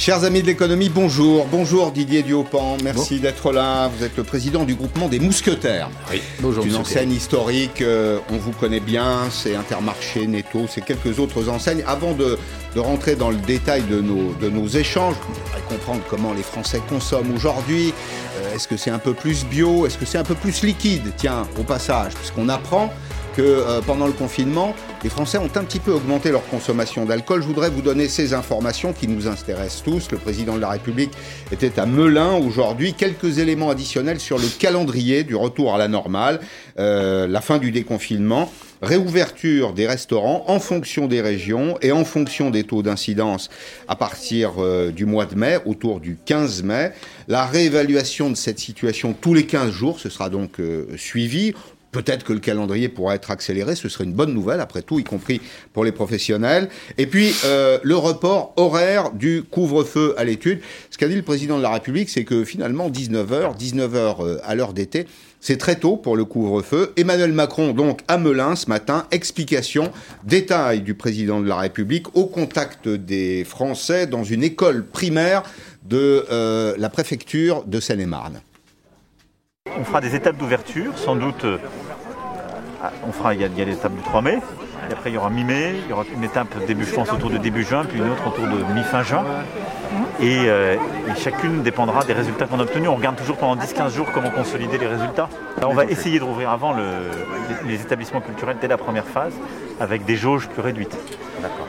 Chers amis de l'économie, bonjour. Bonjour Didier Diopan, merci d'être là. Vous êtes le président du groupement des Mousquetaires. Oui, bonjour. Une enseigne historique, euh, on vous connaît bien, c'est Intermarché, Netto, c'est quelques autres enseignes. Avant de, rentrer dans le détail de nos, de nos échanges, comprendre comment les Français consomment aujourd'hui. Euh, est-ce que c'est un peu plus bio? Est-ce que c'est un peu plus liquide? Tiens, au passage, puisqu'on apprend que euh, pendant le confinement, les Français ont un petit peu augmenté leur consommation d'alcool. Je voudrais vous donner ces informations qui nous intéressent tous. Le président de la République était à Melun aujourd'hui. Quelques éléments additionnels sur le calendrier du retour à la normale, euh, la fin du déconfinement réouverture des restaurants en fonction des régions et en fonction des taux d'incidence à partir euh, du mois de mai, autour du 15 mai. La réévaluation de cette situation tous les 15 jours, ce sera donc suivi. Peut-être que le calendrier pourra être accéléré, ce serait une bonne nouvelle, après tout, y compris pour les professionnels. Et puis, euh, le report horaire du couvre-feu à l'étude. Ce qu'a dit le président de la République, c'est que finalement, 19h, 19h euh, à l'heure d'été, c'est très tôt pour le couvre-feu. Emmanuel Macron, donc, à Melun ce matin, explication, détail du président de la République au contact des Français dans une école primaire de euh, la préfecture de Seine-et-Marne. On fera des étapes d'ouverture, sans doute. Euh, on fera, il y, a, l'étape du 3 mai, et après il y aura mi-mai, il y aura une étape début, je pense, autour de début juin, puis une autre autour de mi-fin juin. Euh, et, chacune dépendra des résultats qu'on a obtenus. On regarde toujours pendant 10-15 jours comment consolider les résultats. on va essayer de rouvrir avant les, établissements culturels dès la première phase, avec des jauges plus réduites.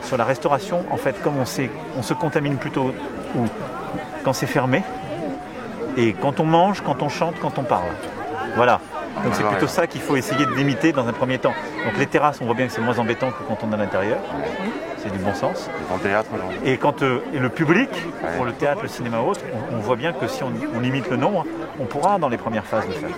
Sur la restauration, en fait, comme on, sait, on se contamine plutôt quand c'est fermé, et quand on mange, quand on chante, quand on parle. Voilà. Donc c'est plutôt ça qu'il faut essayer de limiter dans un premier temps. Donc les terrasses, on voit bien que c'est moins embêtant que quand on est à l'intérieur. C'est du bon sens. théâtre, et quand euh, le public, pour le théâtre, le cinéma ou autre, on, voit bien que si on, on limite le nombre, on pourra dans les premières phases le faire.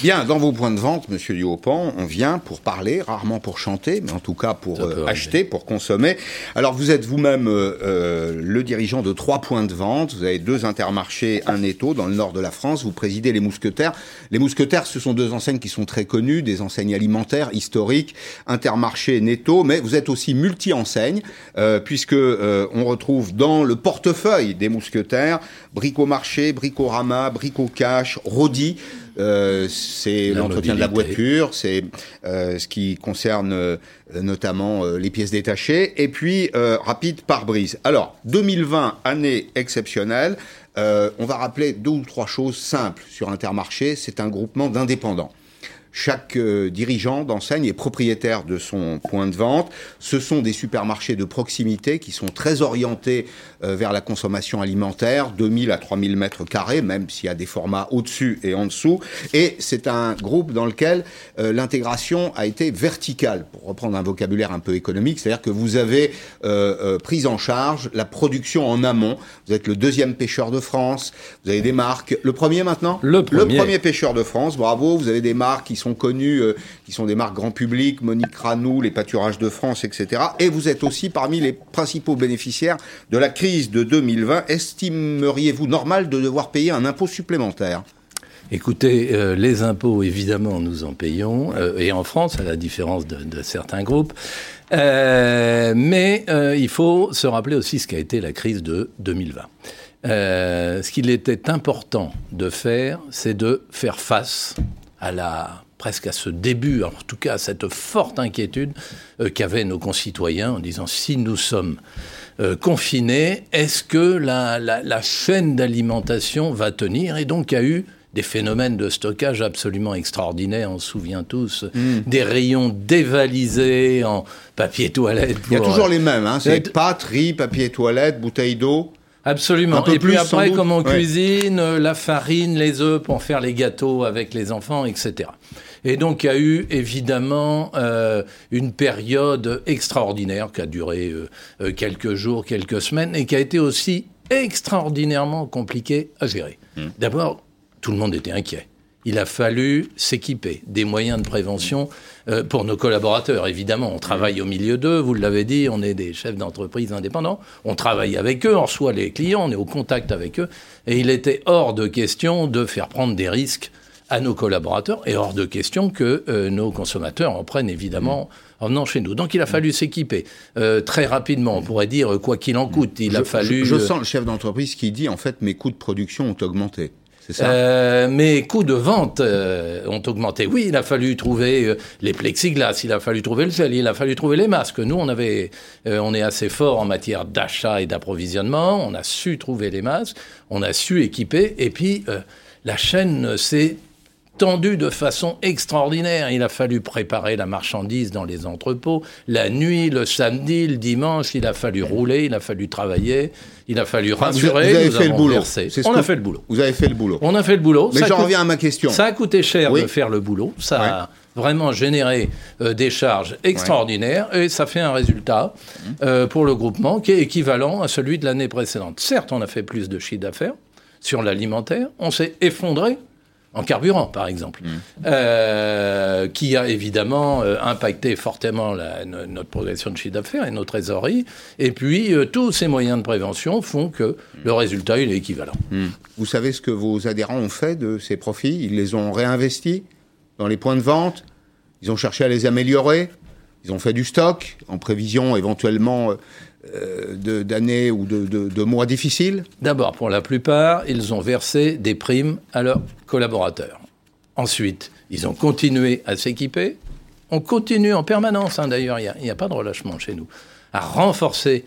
Bien, dans vos points de vente, Monsieur Diopan, on vient pour parler, rarement pour chanter, mais en tout cas pour euh, acheter, pour consommer. Alors vous êtes vous-même euh, euh, le dirigeant de trois points de vente. Vous avez deux intermarchés, un Netto dans le nord de la France. Vous présidez les Mousquetaires. Les Mousquetaires, ce sont deux enseignes qui sont très connues, des enseignes alimentaires historiques, Intermarché, Netto, mais vous êtes aussi multi-enseigne, puisque on retrouve dans le portefeuille des Mousquetaires Bricomarché, Bricorama, Bricocash, Rodi. Euh, c'est l'entretien de la voiture, c'est euh, ce qui concerne euh, notamment les pièces détachées, et puis rapide pare-brise. Alors, 2020, année exceptionnelle, on va rappeler deux ou trois choses simples sur Intermarché. C'est un groupement d'indépendants. Chaque euh, dirigeant d'enseigne est propriétaire de son point de vente. Ce sont des supermarchés de proximité qui sont très orientés euh, vers la consommation alimentaire, 2000 à 3000 mètres carrés, même s'il y a des formats au-dessus et en dessous. Et c'est un groupe dans lequel euh, l'intégration a été verticale, pour reprendre un vocabulaire un peu économique, c'est-à-dire que vous avez pris en charge la production en amont. Vous êtes le deuxième pêcheur de France, vous avez des marques. Le premier maintenant? Le premier. Le premier pêcheur de France, bravo. Vous avez des marques qui sont connus, euh, qui sont des marques grand public, Monique Ranou, les pâturages de France, etc. Et vous êtes aussi parmi les principaux bénéficiaires de la crise de 2020. Estimeriez-vous normal de devoir payer un impôt supplémentaire? Écoutez, euh, les impôts, évidemment, nous en payons, euh, et en France, à la différence de, certains groupes. mais il faut se rappeler aussi ce qu'a été la crise de 2020. ce qu'il était important de faire, c'est de faire face à la presque à ce début, en tout cas à cette forte inquiétude euh, qu'avaient nos concitoyens en disant si nous sommes euh, confinés, est-ce que la, chaîne d'alimentation va tenir? Et donc il y a eu des phénomènes de stockage absolument extraordinaires, on se souvient tous, mm. des rayons dévalisés en papier toilette. il y a toujours les mêmes, hein, c'est pâtes, riz, papier toilette, bouteille d'eau. Absolument. Et puis après, comme on cuisine, euh, la farine, les œufs pour faire les gâteaux avec les enfants, etc. Et donc, il y a eu évidemment euh, une période extraordinaire qui a duré euh, quelques jours, quelques semaines, et qui a été aussi extraordinairement compliquée à gérer. Mmh. D'abord, tout le monde était inquiet il a fallu s'équiper des moyens de prévention euh, pour nos collaborateurs. Évidemment, on travaille au milieu d'eux, vous l'avez dit, on est des chefs d'entreprise indépendants, on travaille avec eux, on reçoit les clients, on est au contact avec eux, et il était hors de question de faire prendre des risques à nos collaborateurs et hors de question que euh, nos consommateurs en prennent évidemment en venant chez nous. Donc il a fallu s'équiper euh, très rapidement. On pourrait dire quoi qu'il en coûte. Il a fallu. Je, sens le chef d'entreprise qui dit en fait mes coûts de production ont augmenté. Euh, mes coûts de vente euh, ont augmenté. Oui, il a fallu trouver euh, les plexiglas, il a fallu trouver le gel, il a fallu trouver les masques. Nous, on avait, on est assez fort en matière d'achat et d'approvisionnement. On a su trouver les masques, on a su équiper, et puis la chaîne s'est tendu de façon extraordinaire. Il a fallu préparer la marchandise dans les entrepôts. La nuit, le samedi, le dimanche, il a fallu rouler, il a fallu travailler, il a fallu rassurer. Vous avez fait le boulot. On a fait le boulot. Vous avez fait le boulot. On a fait le boulot. Mais j'en reviens à ma question. Ça a coûté cher de faire le boulot. Ça a vraiment généré euh, des charges extraordinaires et ça fait un résultat mmh. euh, pour le groupement qui est équivalent à celui de l'année précédente. Certes, on a fait plus de chiffre d'affaires sur l'alimentaire. On s'est effondré en carburant, par exemple, mmh. euh, qui a évidemment euh, impacté fortement notre progression de chiffre d'affaires et nos trésoreries. Et puis, euh, tous ces moyens de prévention font que le résultat, il est équivalent. Mmh. Vous savez ce que vos adhérents ont fait de ces profits? Ils les ont réinvestis dans les points de vente? Ils ont cherché à les améliorer? Ils ont fait du stock en prévision éventuellement euh, d'années ou de, mois difficiles D'abord, pour la plupart, ils ont versé des primes à leurs collaborateurs. Ensuite, ils ont continué à s'équiper. On continue en permanence, hein, d'ailleurs, il n'y a, pas de relâchement chez nous, à renforcer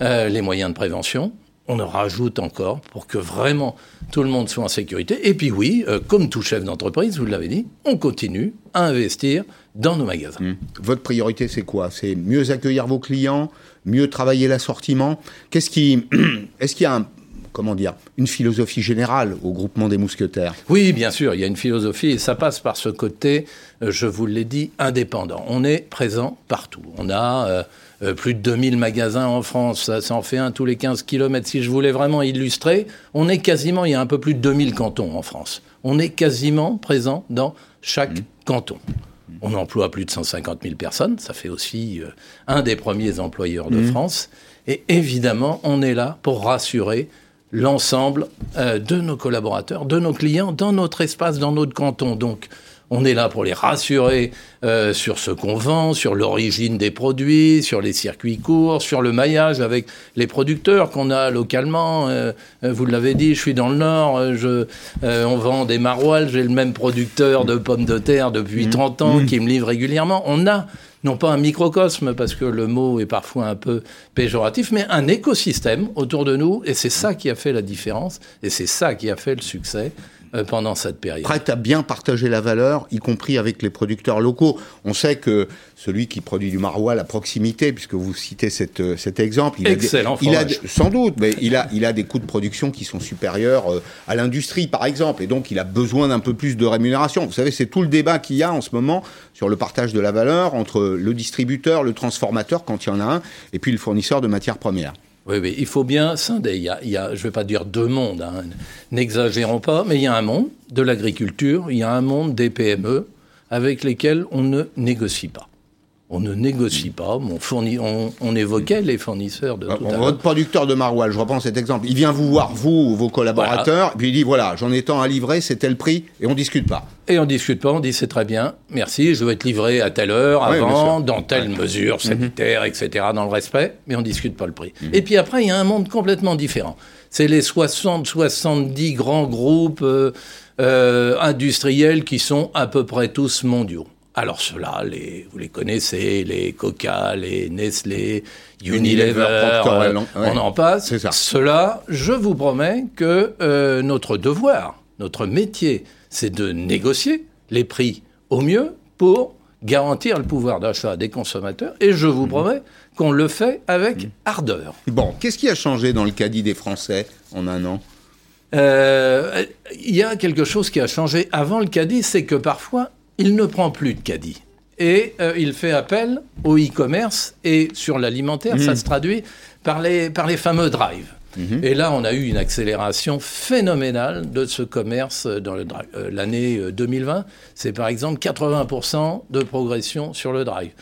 euh, les moyens de prévention. On en rajoute encore pour que vraiment tout le monde soit en sécurité. Et puis oui, euh, comme tout chef d'entreprise, vous l'avez dit, on continue à investir dans nos magasins. Mmh. Votre priorité, c'est quoi? C'est mieux accueillir vos clients, mieux travailler l'assortiment? Qu'est-ce qui, est-ce qu'il y a comment dire, une philosophie générale au groupement des mousquetaires? Oui, bien sûr, il y a une philosophie et ça passe par ce côté, euh, je vous l'ai dit, indépendant. On est présent partout. On a euh, euh, plus de 2000 magasins en France, ça, en fait un tous les 15 kilomètres. Si je voulais vraiment illustrer, on est quasiment, il y a un peu plus de 2000 cantons en France. On est quasiment présent dans chaque mmh. canton. On emploie plus de 150 000 personnes, ça fait aussi euh, un des premiers employeurs de mmh. France. Et évidemment, on est là pour rassurer l'ensemble euh, de nos collaborateurs, de nos clients, dans notre espace, dans notre canton. Donc, on est là pour les rassurer euh, sur ce qu'on vend, sur l'origine des produits, sur les circuits courts, sur le maillage avec les producteurs qu'on a localement. Euh, euh, vous l'avez dit, je suis dans le Nord, on vend des maroilles, j'ai le même producteur de pommes de terre depuis 30 mmh. ans mmh. qui me livre régulièrement. On a non pas un microcosme, parce que le mot est parfois un peu péjoratif, mais un écosystème autour de nous, et c'est ça qui a fait la différence, et c'est ça qui a fait le succès pendant cette période. Prête à bien partager la valeur, y compris avec les producteurs locaux. On sait que celui qui produit du maroilles à proximité, puisque vous citez cette, euh, cet exemple, il Excellent a, il a sans doute, mais il a, il a des coûts de production qui sont supérieurs euh, à l'industrie, par exemple, et donc il a besoin d'un peu plus de rémunération. Vous savez, c'est tout le débat qu'il y a en ce moment sur le partage de la valeur entre le distributeur, le transformateur, quand il y en a un, et puis le fournisseur de matières premières. Oui, oui, il faut bien scinder. Il y a, il y a je ne vais pas dire deux mondes, hein. n'exagérons pas, mais il y a un monde de l'agriculture, il y a un monde des PME avec lesquels on ne négocie pas. On ne négocie pas. On, on, évoquait les fournisseurs de tout Votre producteur de maroilles, je reprends cet exemple, il vient vous voir, vous, vos collaborateurs, puis il dit voilà, j'en ai tant à livrer, c'est tel prix, et on discute pas. Et on discute pas, on dit c'est très bien, merci, je veux être livré à telle heure, avant, dans telle mesure mhm. sanitaire, etc., dans le respect, mais on discute pas le prix. Mhm. Et puis après, il y a un monde complètement différent. C'est les 60, 70 grands groupes euh, euh, industriels qui sont à peu près tous mondiaux. Alors ceux-là, les, vous les connaissez, les Coca, les Nestlé, Unilever, on en passe. Ceux-là, je vous promets que euh, notre devoir, notre métier, c'est de négocier les prix au mieux pour garantir le pouvoir d'achat des consommateurs. Et je vous mhm. promets qu'on le fait avec mhm. ardeur. Bon, qu'est-ce qui a changé dans le caddie des Français en un an? Euh, il y a quelque chose qui a changé avant le caddie, c'est que parfois il ne prend plus de caddie. Et euh, il fait appel au e-commerce et sur l'alimentaire, ça mmh. se traduit par les, par les fameux drives. Mmh. Et là, on a eu une accélération phénoménale de ce commerce dans le drive. Euh, l'année 2020, euh, c'est par exemple 80% de progression sur le drive.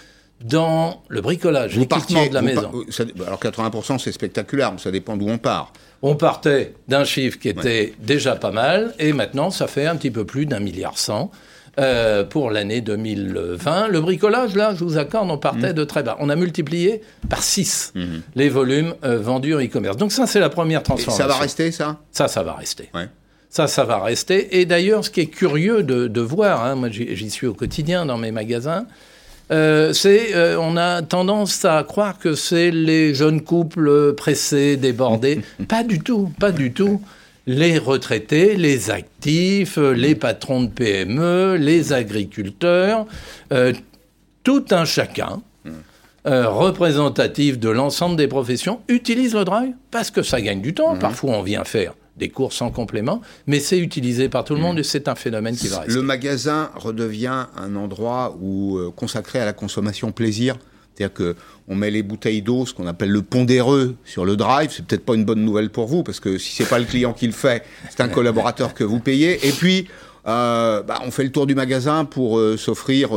Dans le bricolage, l'équipement de la maison. alors 80%, c'est spectaculaire, mais ça dépend d'où on part. On partait d'un chiffre qui était déjà pas mal, et maintenant, ça fait un petit peu plus d'un milliard cent. Euh, pour l'année 2020. Le bricolage, là, je vous accorde, on partait mmh. de très bas. On a multiplié par 6 mmh. les volumes euh, vendus en e-commerce. Donc ça, c'est la première transformation. Et ça va rester, ça? Ça, ça va rester. Ça, ça va rester. Et d'ailleurs, ce qui est curieux de, voir, hein, moi j'y suis au quotidien dans mes magasins, euh, c'est, euh, on a tendance à croire que c'est les jeunes couples pressés, débordés. pas du tout, pas du tout. Les retraités, les actifs, les patrons de PME, les agriculteurs, euh, tout un chacun représentatif de l'ensemble des professions utilise le drive parce que ça gagne du temps. Mmh. Parfois, on vient faire des courses en complément, mais c'est utilisé par tout le monde et c'est un phénomène qui va rester. Le magasin redevient un endroit où, euh, consacré à la consommation plaisir. C'est-à-dire qu'on met les bouteilles d'eau, ce qu'on appelle le pondéreux, sur le drive. C'est peut-être pas une bonne nouvelle pour vous, parce que si c'est pas le client qui le fait, c'est un collaborateur que vous payez. Et puis, euh, bah, on fait le tour du magasin pour euh, s'offrir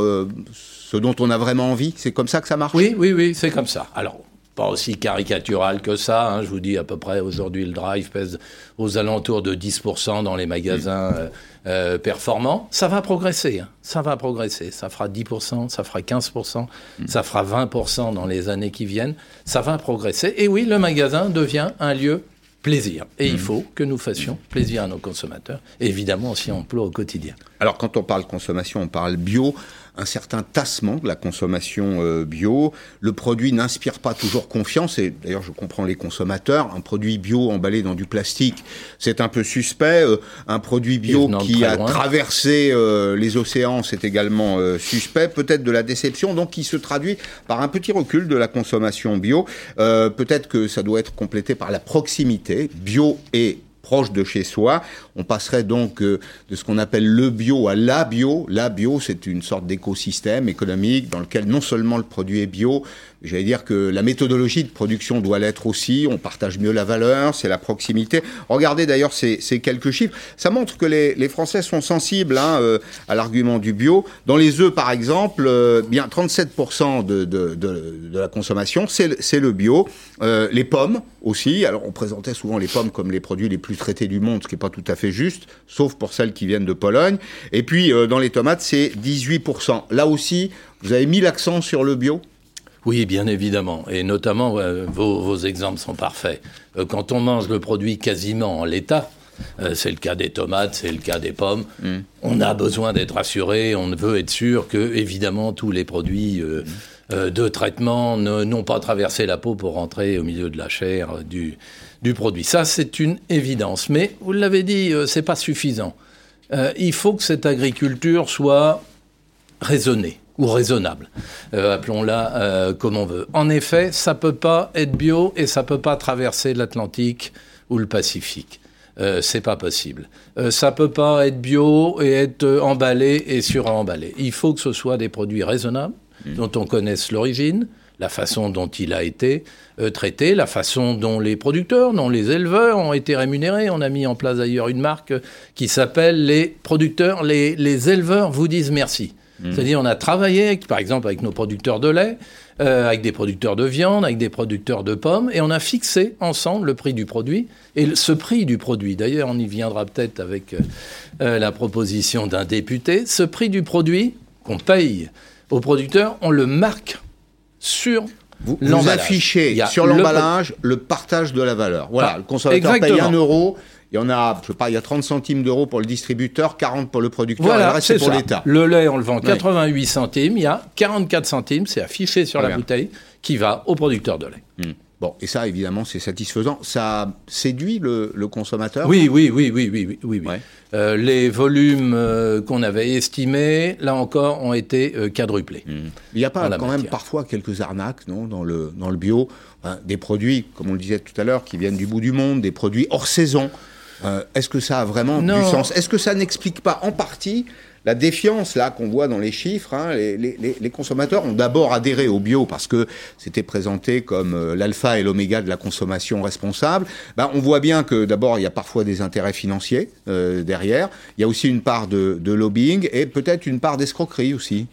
ce dont on a vraiment envie. C'est comme ça que ça marche? Oui, oui, oui, c'est comme ça. Alors, pas aussi caricatural que ça. Hein. Je vous dis à peu près aujourd'hui le drive pèse aux alentours de 10% dans les magasins euh, euh, performants. Ça va progresser, hein. ça va progresser. Ça fera 10%, ça fera 15%, mm. ça fera 20% dans les années qui viennent. Ça va progresser. Et oui, le magasin devient un lieu plaisir. Et il mm. faut que nous fassions plaisir à nos consommateurs. Évidemment, on s'y emploie au quotidien. Alors, quand on parle consommation, on parle bio un certain tassement de la consommation euh, bio. Le produit n'inspire pas toujours confiance, et d'ailleurs je comprends les consommateurs. Un produit bio emballé dans du plastique, c'est un peu suspect. Euh, un produit bio qui a traversé euh, les océans, c'est également suspect. Peut-être de la déception, donc qui se traduit par un petit recul de la consommation bio. Peut-être que ça doit être complété par la proximité bio et proche de chez soi. On passerait donc euh, de ce qu'on appelle le bio à la bio. La bio, c'est une sorte d'écosystème économique dans lequel non seulement le produit est bio, J'allais dire que la méthodologie de production doit l'être aussi. On partage mieux la valeur, c'est la proximité. Regardez d'ailleurs ces, quelques chiffres. Ça montre que les, Français sont sensibles hein, euh, à l'argument du bio. Dans les œufs, par exemple, euh, bien 37% de, la consommation, c'est le bio. Euh, les pommes aussi. Alors on présentait souvent les pommes comme les produits les plus traités du monde, ce qui n'est pas tout à fait juste, sauf pour celles qui viennent de Pologne. Et puis dans les tomates, c'est 18%. Là aussi, vous avez mis l'accent sur le bio? Oui, bien évidemment. Et notamment, vos, exemples sont parfaits. Euh, quand on mange le produit quasiment en l'état, euh, c'est le cas des tomates, c'est le cas des pommes. Mm. On a besoin d'être assuré, on veut être sûr que, évidemment, tous les produits euh, de traitement n'ont pas traversé la peau pour rentrer au milieu de la chair du, du produit. Ça, c'est une évidence. Mais vous l'avez dit, c'est pas suffisant. il faut que cette agriculture soit raisonnée ou raisonnable, euh, appelons-la euh, comme on veut. En effet, ça peut pas être bio et ça peut pas traverser l'Atlantique ou le Pacifique. Euh, c'est pas possible. Euh, ça peut pas être bio et être emballé et suremballé. Il faut que ce soit des produits raisonnables, mmh. dont on connaisse l'origine, la façon dont il a été traité, la façon dont les producteurs, dont les éleveurs ont été rémunérés. On a mis en place d'ailleurs une marque qui s'appelle les producteurs, les, les éleveurs vous disent merci. Mm. C'est-à-dire, on a travaillé, par exemple, avec nos producteurs de lait, euh, avec des producteurs de viande, avec des producteurs de pommes, et on a fixé ensemble le prix du produit. Et ce prix du produit, d'ailleurs, on y viendra peut-être avec euh, euh, la proposition d'un député, ce prix du produit qu'on paye aux producteurs, on le marque sur vous, vous affichez sur l'emballage le, partage de la valeur. Voilà, ah, le consommateur paye 1 euro, il y en a, je sais pas, il y a 30 centimes d'euros pour le distributeur, 40 pour le producteur, voilà, et le reste c'est pour l'État. Le lait, on le vend 88 centimes, il y a 44 centimes, c'est affiché sur la bouteille, qui va au producteur de lait. Hmm. Bon, et ça, évidemment, c'est satisfaisant. Ça séduit le, consommateur? Oui, oui, oui, oui, oui, oui. oui, euh, les volumes euh, qu'on avait estimés, là encore, ont été euh, quadruplés. Hmm. Il n'y a pas quand même parfois quelques arnaques, non, dans le, dans le bio? Hein, Des produits, comme on le disait tout à l'heure, qui viennent du bout du monde, des produits hors saison. Euh, est-ce que ça a vraiment du sens? Est-ce que ça n'explique pas en partie la défiance là qu'on voit dans les chiffres, hein, les, consommateurs ont d'abord adhéré au bio parce que c'était présenté comme euh, l'alpha et l'oméga de la consommation responsable. Ben, on voit bien que d'abord il y a parfois des intérêts financiers euh, derrière. Il y a aussi une part de, lobbying et peut-être une part d'escroquerie aussi.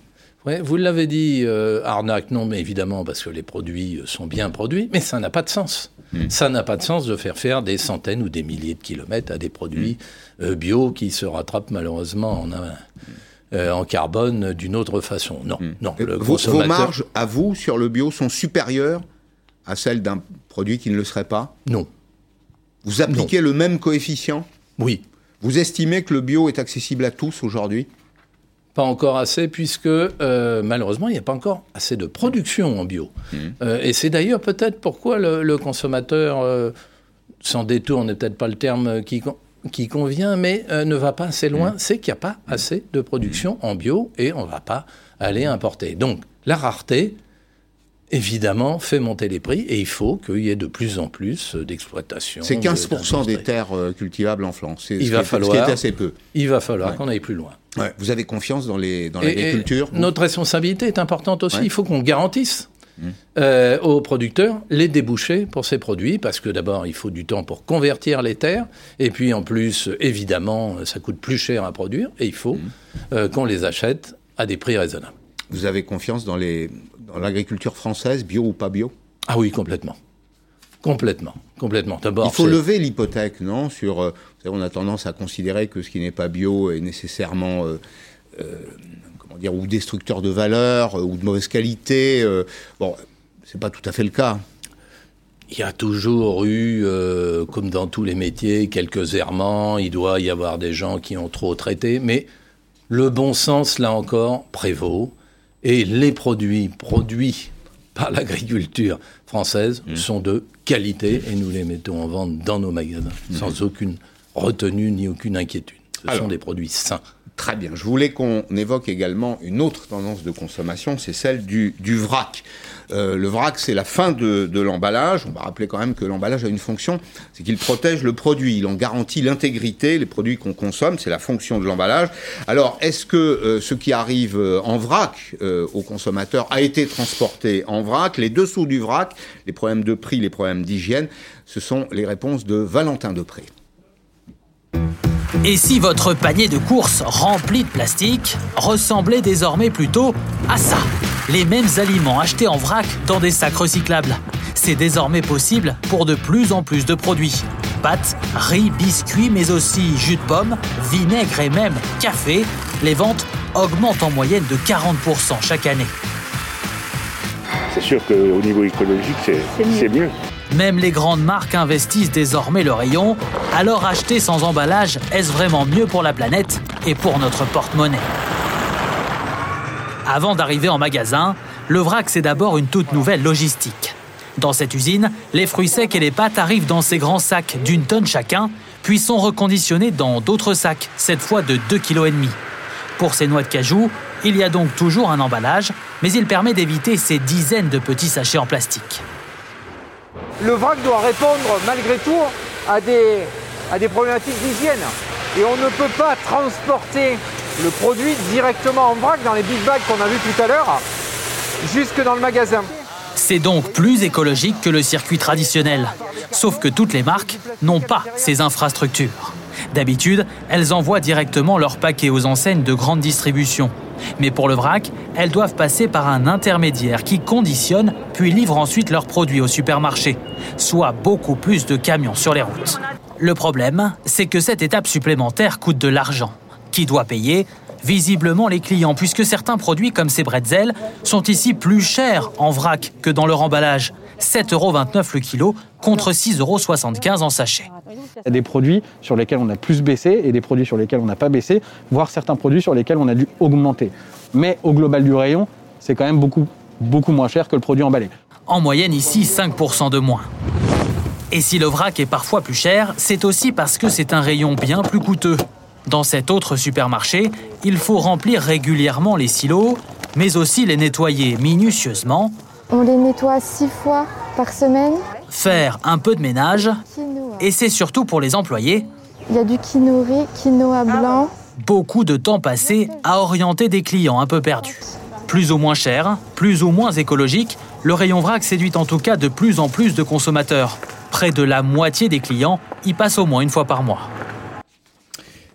Ouais, vous l'avez dit, arnaque, non, mais évidemment, parce que les produits sont bien produits, mais ça n'a pas de sens. Hmm. Ça n'a pas de sens de faire faire des centaines ou des milliers de kilomètres à des produits hmm. euh, bio qui se rattrapent malheureusement en un, en carbone d'une autre façon. Non, non. Le vos, vos marges à vous sur le bio sont supérieures à celles d'un produit qui ne le serait pas? Non. Vous appliquez le même coefficient? Oui. Vous estimez que le bio est accessible à tous aujourd'hui? Pas encore assez, puisque euh, malheureusement, il n'y a pas encore assez de production en bio. Mmh. Euh, et c'est d'ailleurs peut-être pourquoi le, consommateur, euh, sans détour n'est peut-être pas le terme qui, qui convient, mais ne va pas assez loin. Mmh. C'est qu'il n'y a pas assez de production en bio et on ne va pas aller importer. Donc, la rareté, évidemment, fait monter les prix et il faut qu'il y ait de plus en plus d'exploitation. C'est 15% des terres euh, cultivables en France. Il va falloir, ce qui est assez peu. Il va falloir qu'on aille plus loin. Vous avez confiance dans l'agriculture dans Notre responsabilité est importante aussi. Il faut qu'on garantisse mmh. euh, aux producteurs les débouchés pour ces produits, parce que d'abord, il faut du temps pour convertir les terres, et puis en plus, évidemment, ça coûte plus cher à produire, et il faut mmh. euh, qu'on les achète à des prix raisonnables. Vous avez confiance dans les l'agriculture française, bio ou pas bio Ah oui, complètement. Complètement, complètement. D'abord, il faut lever l'hypothèque, non Sur, euh, on a tendance à considérer que ce qui n'est pas bio est nécessairement, euh, euh, comment dire, ou destructeur de valeur ou de mauvaise qualité. bon, c'est pas tout à fait le cas. Il y a toujours eu, comme dans tous les métiers, quelques errements. Il doit y avoir des gens qui ont trop traité, mais le bon sens, là encore, prévaut. Et les produits produits par l'agriculture française mmh. sont de qualité et nous les mettons en vente dans nos magasins mmh. sans aucune retenue ni aucune inquiétude. Ce sont des produits sains. Très bien. Je voulais qu'on évoque également une autre tendance de consommation, c'est celle du, vrac. Euh, le vrac, c'est la fin de, de l'emballage. On va rappeler quand même que l'emballage a une fonction, c'est qu'il protège le produit, il en garantit l'intégrité, les produits qu'on consomme, c'est la fonction de l'emballage. Alors, est-ce que euh, ce qui arrive euh, en vrac aux consommateurs a été transporté en vrac? Les dessous du vrac, les problèmes de prix, les problèmes d'hygiène, ce sont les réponses de Valentin Depré. Et si votre panier de courses rempli de plastique ressemblait désormais plutôt à ça? Les mêmes aliments achetés en vrac dans des sacs recyclables. C'est désormais possible pour de plus en plus de produits. Pâtes, riz, biscuits, mais aussi jus de pomme, vinaigre et même café. Les ventes augmentent en moyenne de 40% chaque année. C'est sûr qu'au niveau écologique, c'est mieux. Même les grandes marques investissent désormais le rayon, alors acheter sans emballage, est-ce vraiment mieux pour la planète et pour notre porte-monnaie? Avant d'arriver en magasin, le vrac c'est d'abord une toute nouvelle logistique. Dans cette usine, les fruits secs et les pâtes arrivent dans ces grands sacs d'une tonne chacun, puis sont reconditionnés dans d'autres sacs, cette fois de 2,5 kg. Pour ces noix de cajou, il y a donc toujours un emballage, mais il permet d'éviter ces dizaines de petits sachets en plastique le vrac doit répondre malgré tout à des, problématiques d'hygiène. Et on ne peut pas transporter le produit directement en vrac dans les big bags qu'on a vu tout à l'heure jusque dans le magasin. C'est donc plus écologique que le circuit traditionnel. Sauf que toutes les marques n'ont pas ces infrastructures. D'habitude, elles envoient directement leurs paquets aux enseignes de grande distribution. Mais pour le vrac, elles doivent passer par un intermédiaire qui conditionne puis livre ensuite leurs produits au supermarché, soit beaucoup plus de camions sur les routes. Le problème, c'est que cette étape supplémentaire coûte de l'argent. Qui doit payer Visiblement les clients, puisque certains produits comme ces bretzels sont ici plus chers en vrac que dans leur emballage. 7,29 euros le kilo contre 6,75 euros en sachet. Il y a des produits sur lesquels on a plus baissé et des produits sur lesquels on n'a pas baissé, voire certains produits sur lesquels on a dû augmenter. Mais au global du rayon, c'est quand même beaucoup, beaucoup moins cher que le produit emballé. En moyenne ici, 5% de moins. Et si le vrac est parfois plus cher, c'est aussi parce que c'est un rayon bien plus coûteux. Dans cet autre supermarché, il faut remplir régulièrement les silos, mais aussi les nettoyer minutieusement. On les nettoie six fois par semaine. Faire un peu de ménage. Et c'est surtout pour les employés. Il y a du quinoa, quinoa blanc. Beaucoup de temps passé à orienter des clients un peu perdus. Plus ou moins cher, plus ou moins écologique, le rayon vrac séduit en tout cas de plus en plus de consommateurs. Près de la moitié des clients y passent au moins une fois par mois.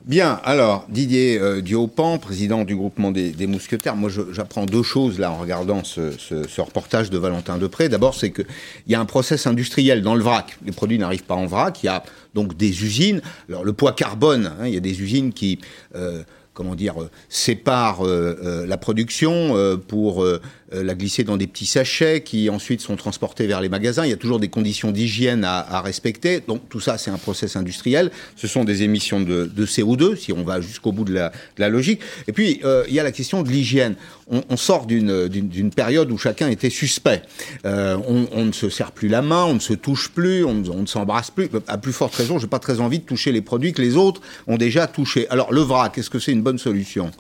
Bien, alors Didier euh, Diopan, président du groupement des, mousquetaires, moi j'apprends deux choses là en regardant ce, reportage de Valentin Depré. D'abord, c'est qu'il y a un process industriel dans le vrac. Les produits n'arrivent pas en vrac. Il y a donc des usines. Alors le poids carbone, hein, il y a des usines qui euh, comment dire, sépare la production pour la glisser dans des petits sachets qui ensuite sont transportés vers les magasins. Il y a toujours des conditions d'hygiène à, respecter. Donc tout ça, c'est un process industriel. Ce sont des émissions de, CO2, si on va jusqu'au bout de la, logique. Et puis, il y a la question de l'hygiène. On, sort d'une période où chacun était suspect. On, ne se serre plus la main, on ne se touche plus, on, on ne s'embrasse plus. À plus forte raison, je n'ai pas très envie de toucher les produits que les autres ont déjà touchés. Alors le vrac, est-ce que c'est une bonne solution?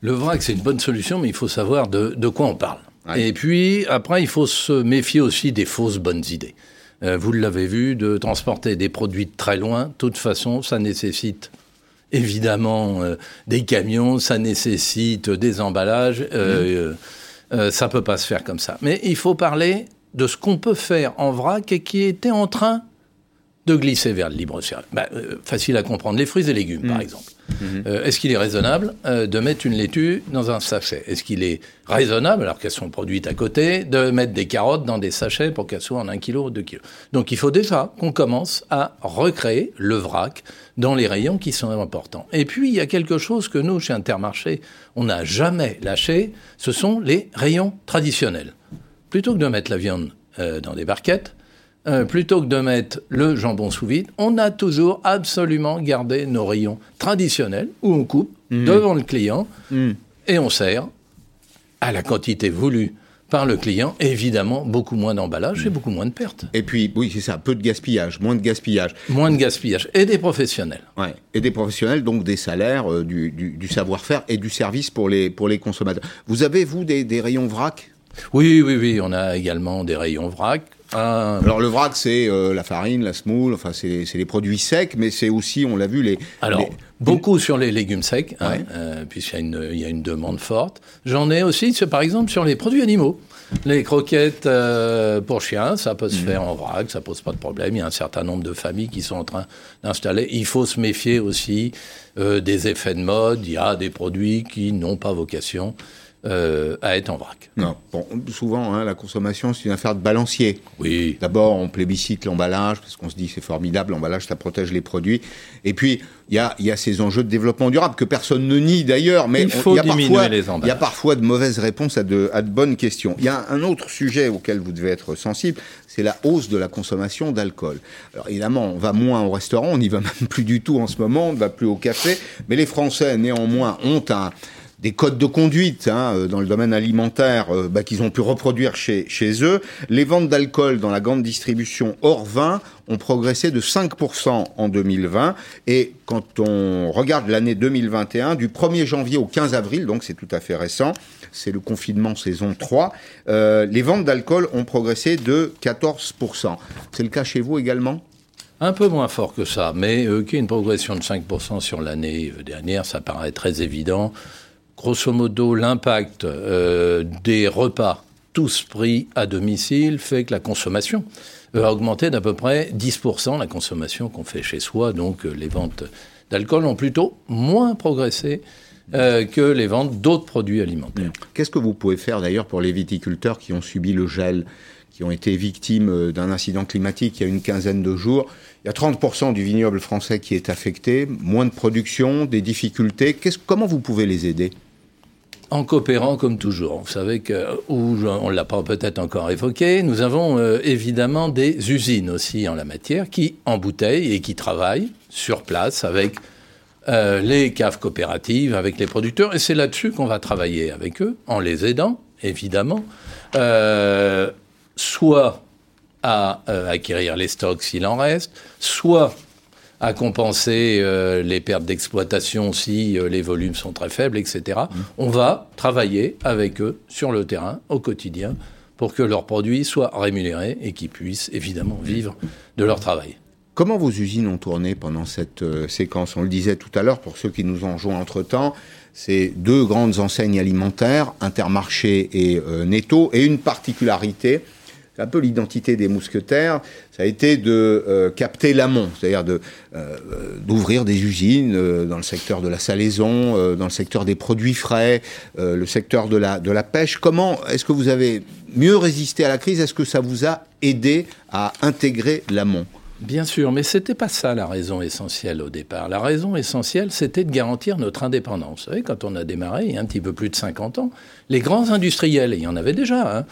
Le vrac, c'est une bonne solution, mais il faut savoir de, quoi on parle. Et puis, après, il faut se méfier aussi des fausses bonnes idées. Euh, vous l'avez vu, de transporter des produits de très loin, de toute façon, ça nécessite évidemment euh, des camions, ça nécessite des emballages. Euh, mmh. ça peut pas se faire comme ça. Mais il faut parler de ce qu'on peut faire en vrac et qui était en train de glisser vers le libre service. Bah, euh, facile à comprendre. Les fruits et légumes, par mmh. exemple. Mmh. Euh, est-ce qu'il est raisonnable euh, de mettre une laitue dans un sachet? Est-ce qu'il est raisonnable, alors qu'elles sont produites à côté, de mettre des carottes dans des sachets pour qu'elles soient en un kilo ou deux kilos? Donc il faut déjà qu'on commence à recréer le vrac dans les rayons qui sont importants. Et puis il y a quelque chose que nous, chez Intermarché, on n'a jamais lâché, ce sont les rayons traditionnels. Plutôt que de mettre la viande dans des barquettes, euh, plutôt que de mettre le jambon sous vide, on a toujours absolument gardé nos rayons traditionnels où on coupe mmh. devant le client mmh. et on sert à la quantité voulue par le client, évidemment beaucoup moins d'emballage et beaucoup moins de pertes. Et puis, oui, c'est ça, peu de gaspillage, moins de gaspillage. Moins de gaspillage, et des professionnels. Ouais, et des professionnels, donc des salaires, euh, du, savoir-faire et du service pour les, pour les consommateurs. Vous avez, vous, des, des rayons vrac? Oui, oui, oui, on a également des rayons vrac. Ah. Alors le vrac, c'est euh, la farine, la semoule, enfin c'est les produits secs, mais c'est aussi, on l'a vu, les... Alors, beaucoup sur les légumes secs, hein, euh, puisqu'il y, a une demande forte. J'en ai aussi, par exemple, sur les produits animaux. Les croquettes euh, pour chiens, ça peut se mhm. faire en vrac, ça pose pas de problème. Il y a un certain nombre de familles qui sont en train d'installer. Il faut se méfier aussi des effets de mode. Il y a des produits qui n'ont pas vocation euh, à être en vrac. Non. Bon, souvent, hein, la consommation, c'est une affaire de balancier. Oui. D'abord, on plébiscite l'emballage, parce qu'on se dit c'est formidable, l'emballage, ça protège les produits. Et puis, il y a, y a, ces enjeux de développement durable que personne ne nie d'ailleurs, mais il faut y, a parfois, les il y a parfois de mauvaises réponses à de, à de bonnes questions. Il y a un autre sujet auquel vous devez être sensible, c'est la hausse de la consommation d'alcool. Alors évidemment, on va moins au restaurant, on n'y va même plus du tout en ce moment, on ne va plus au café, mais les Français néanmoins ont un des codes de conduite hein, euh, dans le domaine alimentaire euh, bah, qu'ils ont pu reproduire chez, chez eux. Les ventes d'alcool dans la grande distribution hors vin ont progressé de 5% en 2020. Et quand on regarde l'année 2021, du 1er janvier au 15 avril, donc c'est tout à fait récent, c'est le confinement saison 3, euh, les ventes d'alcool ont progressé de 14%. C'est le cas chez vous également? Un peu moins fort que ça, mais euh, qu'il y ait une progression de 5% sur l'année dernière, ça paraît très évident grosso modo, l'impact euh, des repas tous pris à domicile fait que la consommation euh, a augmenté d'à peu près 10%, la consommation qu'on fait chez soi. Donc euh, les ventes d'alcool ont plutôt moins progressé que les ventes d'autres produits alimentaires. Qu'est-ce que vous pouvez faire d'ailleurs pour les viticulteurs qui ont subi le gel, qui ont été victimes d'un incident climatique il y a une quinzaine de jours? Il y a 30% du vignoble français qui est affecté, moins de production, des difficultés. comment vous pouvez les aider? En coopérant comme toujours. Vous savez que, ou on l'a pas peut-être encore évoqué, nous avons euh, évidemment des usines aussi en la matière qui embouteillent et qui travaillent sur place avec euh, les caves coopératives, avec les producteurs. Et c'est là-dessus qu'on va travailler avec eux, en les aidant, évidemment, euh, soit à acquérir les stocks s'il en reste, soit à compenser euh, les pertes d'exploitation si euh, les volumes sont très faibles, etc. Mmh. On va travailler avec eux sur le terrain au quotidien pour que leurs produits soient rémunérés et qu'ils puissent évidemment vivre de leur travail. Comment vos usines ont tourné pendant cette euh, séquence? On le disait tout à l'heure, pour ceux qui nous ont entre-temps, c'est deux grandes enseignes alimentaires, Intermarché et Netto, et une particularité, un peu l'identité des mousquetaires, ça a été de euh, capter l'amont, c'est-à-dire de euh, d'ouvrir des usines euh, dans le secteur de la salaison, dans le secteur des produits frais, le secteur de la pêche. Comment est-ce que vous avez mieux résisté à la crise? Est-ce que ça vous a aidé à intégrer l'amont? Bien sûr, mais c'était pas ça la raison essentielle au départ. La raison essentielle, c'était de garantir notre indépendance. Vous savez, quand on a démarré, il y a un petit peu plus de 50 ans, les grands industriels, il y en avait déjà, hein,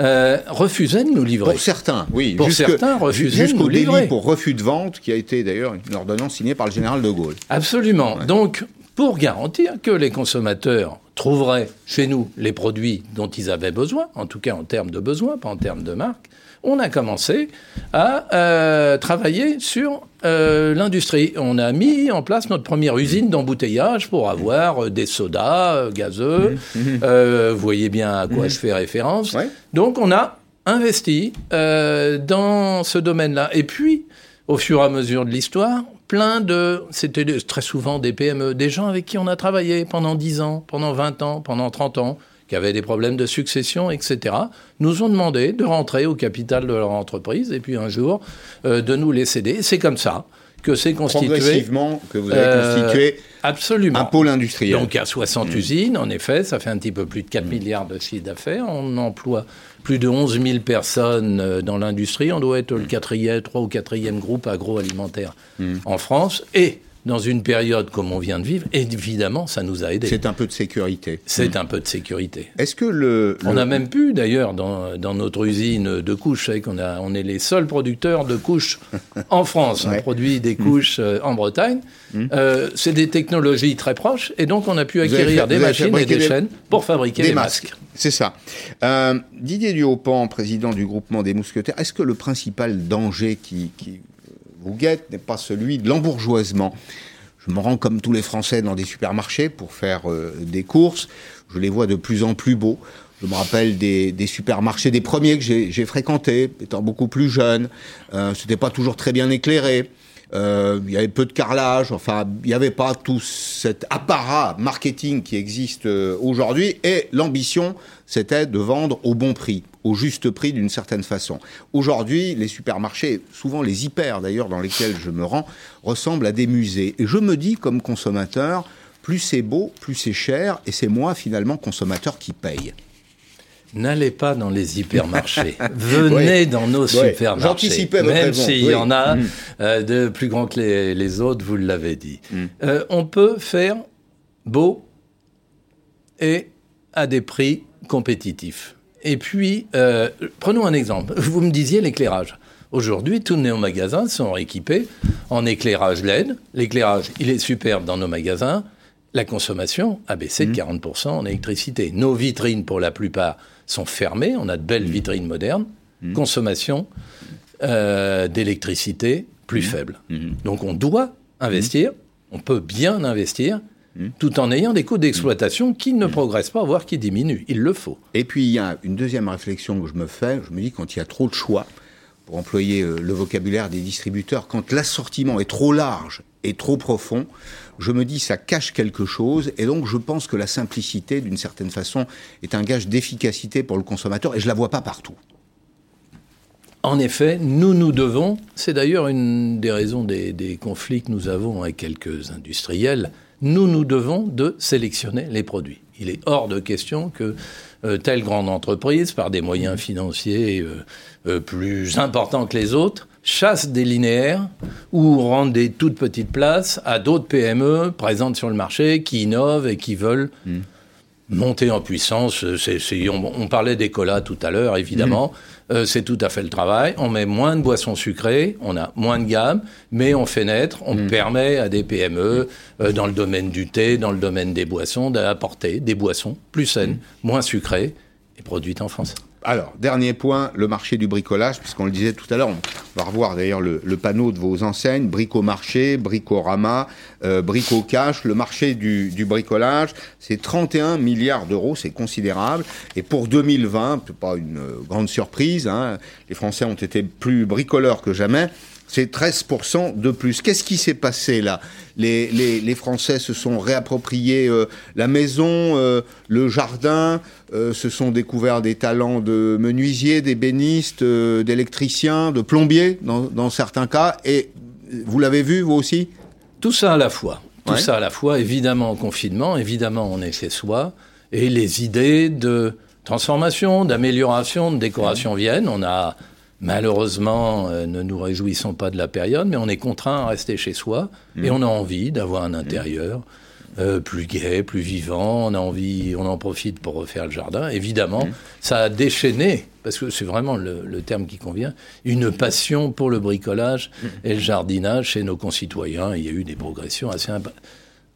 euh, refusaient de nous livrer. Pour certains, oui. Pour certains, refusaient de nous livrer. Jusqu'au délit pour refus de vente, qui a été d'ailleurs une ordonnance signée par le général de Gaulle. Absolument. Donc, pour garantir que les consommateurs trouveraient chez nous les produits dont ils avaient besoin, en tout cas en termes de besoins, pas en termes de marque, on a commencé à euh, travailler sur euh, l'industrie. On a mis en place notre première usine d'embouteillage pour avoir euh, des sodas gazeux. Mmh. Mmh. vous voyez bien à quoi mmh. je fais référence. Donc on a investi dans ce domaine-là. Et puis, au fur et à mesure de l'histoire, plein de... C'était très souvent des PME, des gens avec qui on a travaillé pendant 10 ans, pendant 20 ans, pendant 30 ans qui avaient des problèmes de succession, etc., nous ont demandé de rentrer au capital de leur entreprise et puis un jour euh, de nous les céder. C'est comme ça que c'est constitué. Progressivement, que vous avez euh, constitué absolument. un pôle industriel. Donc, il y a 60 usines, en effet, ça fait un petit peu plus de 4 mmh. milliards de chiffre d'affaires. On emploie plus de 11 000 personnes euh, dans l'industrie. On doit être le quatrième, trois ou quatrième groupe agroalimentaire mmh. en France. Et dans une période comme on vient de vivre, évidemment, ça nous a aidés. C'est un peu de sécurité. C'est un peu de sécurité. Est-ce que le, On a même pu, d'ailleurs, dans, dans, notre usine de couches, a, on est les seuls producteurs de couches en France. On produit des mm. couches euh, en Bretagne. Mm. Euh, c'est des technologies très proches, et donc on a pu acquérir des machines et des chaînes pour fabriquer des, masques. C'est ça. Euh, Didier Duhaupan, président du groupement des mousquetaires, est-ce que le principal danger qui, qui n'est pas celui de l'embourgeoisement. Je me rends comme tous les Français dans des supermarchés pour faire euh, des courses. Je les vois de plus en plus beaux. Je me rappelle des, supermarchés, des premiers que j'ai fréquentés, étant beaucoup plus jeune. Euh, C'était pas toujours très bien éclairé. Euh, il y avait peu de carrelage, enfin, il n'y avait pas tout cet apparat marketing qui existe euh, aujourd'hui, et l'ambition, c'était de vendre au bon prix, au juste prix d'une certaine façon. Aujourd'hui, les supermarchés, souvent les hyper d'ailleurs dans lesquels je me rends, ressemblent à des musées. Et je me dis, comme consommateur, plus c'est beau, plus c'est cher, et c'est moi finalement consommateur qui paye. N'allez pas dans les hypermarchés. Venez dans nos supermarchés. Même s'il y en a mm. euh, de plus grands que les, autres, vous l'avez dit. Mm. Euh, on peut faire beau et à des prix compétitifs. Et puis, euh, prenons un exemple. Vous me disiez l'éclairage. Aujourd'hui, tous nos magasins sont équipés en éclairage LED. L'éclairage, il est superbe dans nos magasins. La consommation a baissé de 40% mm. en électricité. Nos vitrines, pour la plupart, sont fermées. On a de belles mmh. vitrines modernes. Mmh. Consommation euh, d'électricité plus mmh. faible. Donc on doit investir. On peut bien investir tout en ayant des coûts d'exploitation qui ne progressent pas, voire qui diminuent. Il le faut. Et puis il y a une deuxième réflexion que je me fais. Je me dis quand il y a trop de choix, pour employer euh, le vocabulaire des distributeurs, quand l'assortiment est trop large et trop profond, je me dis ça cache quelque chose et donc je pense que la simplicité d'une certaine façon est un gage d'efficacité pour le consommateur et je la vois pas partout. En effet, nous nous devons, c'est d'ailleurs une des raisons des, conflits que nous avons avec quelques industriels, nous nous devons de sélectionner les produits. Il est hors de question que euh, telle grande entreprise, par des moyens financiers euh, euh, plus importants que les autres, chasse des linéaires ou rend des toutes petites places à d'autres PME présentes sur le marché qui innovent et qui veulent hmm. monter en puissance. on, parlait des colas tout à l'heure, évidemment. Hmm. Euh, c'est tout à fait le travail. On met moins de boissons sucrées, on a moins de gamme, mais on fait naître, on hmm. permet à des PME, euh, dans le domaine du thé, dans le domaine des boissons, d'apporter des boissons plus saines, moins sucrées et produites en France. Alors, dernier point, le marché du bricolage, puisqu'on le disait tout à l'heure, on va revoir d'ailleurs le, panneau de vos enseignes, Bricomarché, Bricorama, euh, Bricocash, le marché du, bricolage, c'est 31 milliards d'euros, c'est considérable. Et pour 2020, pas une grande surprise, hein, les Français ont été plus bricoleurs que jamais, c'est 13% de plus. Qu'est-ce qui s'est passé là? Les, les, Français se sont réappropriés euh, la maison, euh, le jardin, euh, se sont découverts des talents de menuisiers, d'ébénistes, d'électriciens, de plombiers dans, dans, certains cas. Et vous l'avez vu, vous aussi? Tout ça à la fois. Tout ça à la fois, évidemment en confinement, évidemment on est chez soi, et les idées de transformation, d'amélioration, de décoration viennent. On a Malheureusement, euh, ne nous réjouissons pas de la période, mais on est contraint à rester chez soi et mmh. on a envie d'avoir un intérieur euh, plus gai, plus vivant. On a envie, on en profite pour refaire le jardin. Évidemment, mmh. ça a déchaîné, parce que c'est vraiment le, terme qui convient, une passion pour le bricolage mmh. et le jardinage chez nos concitoyens. Il y a eu des progressions assez importantes.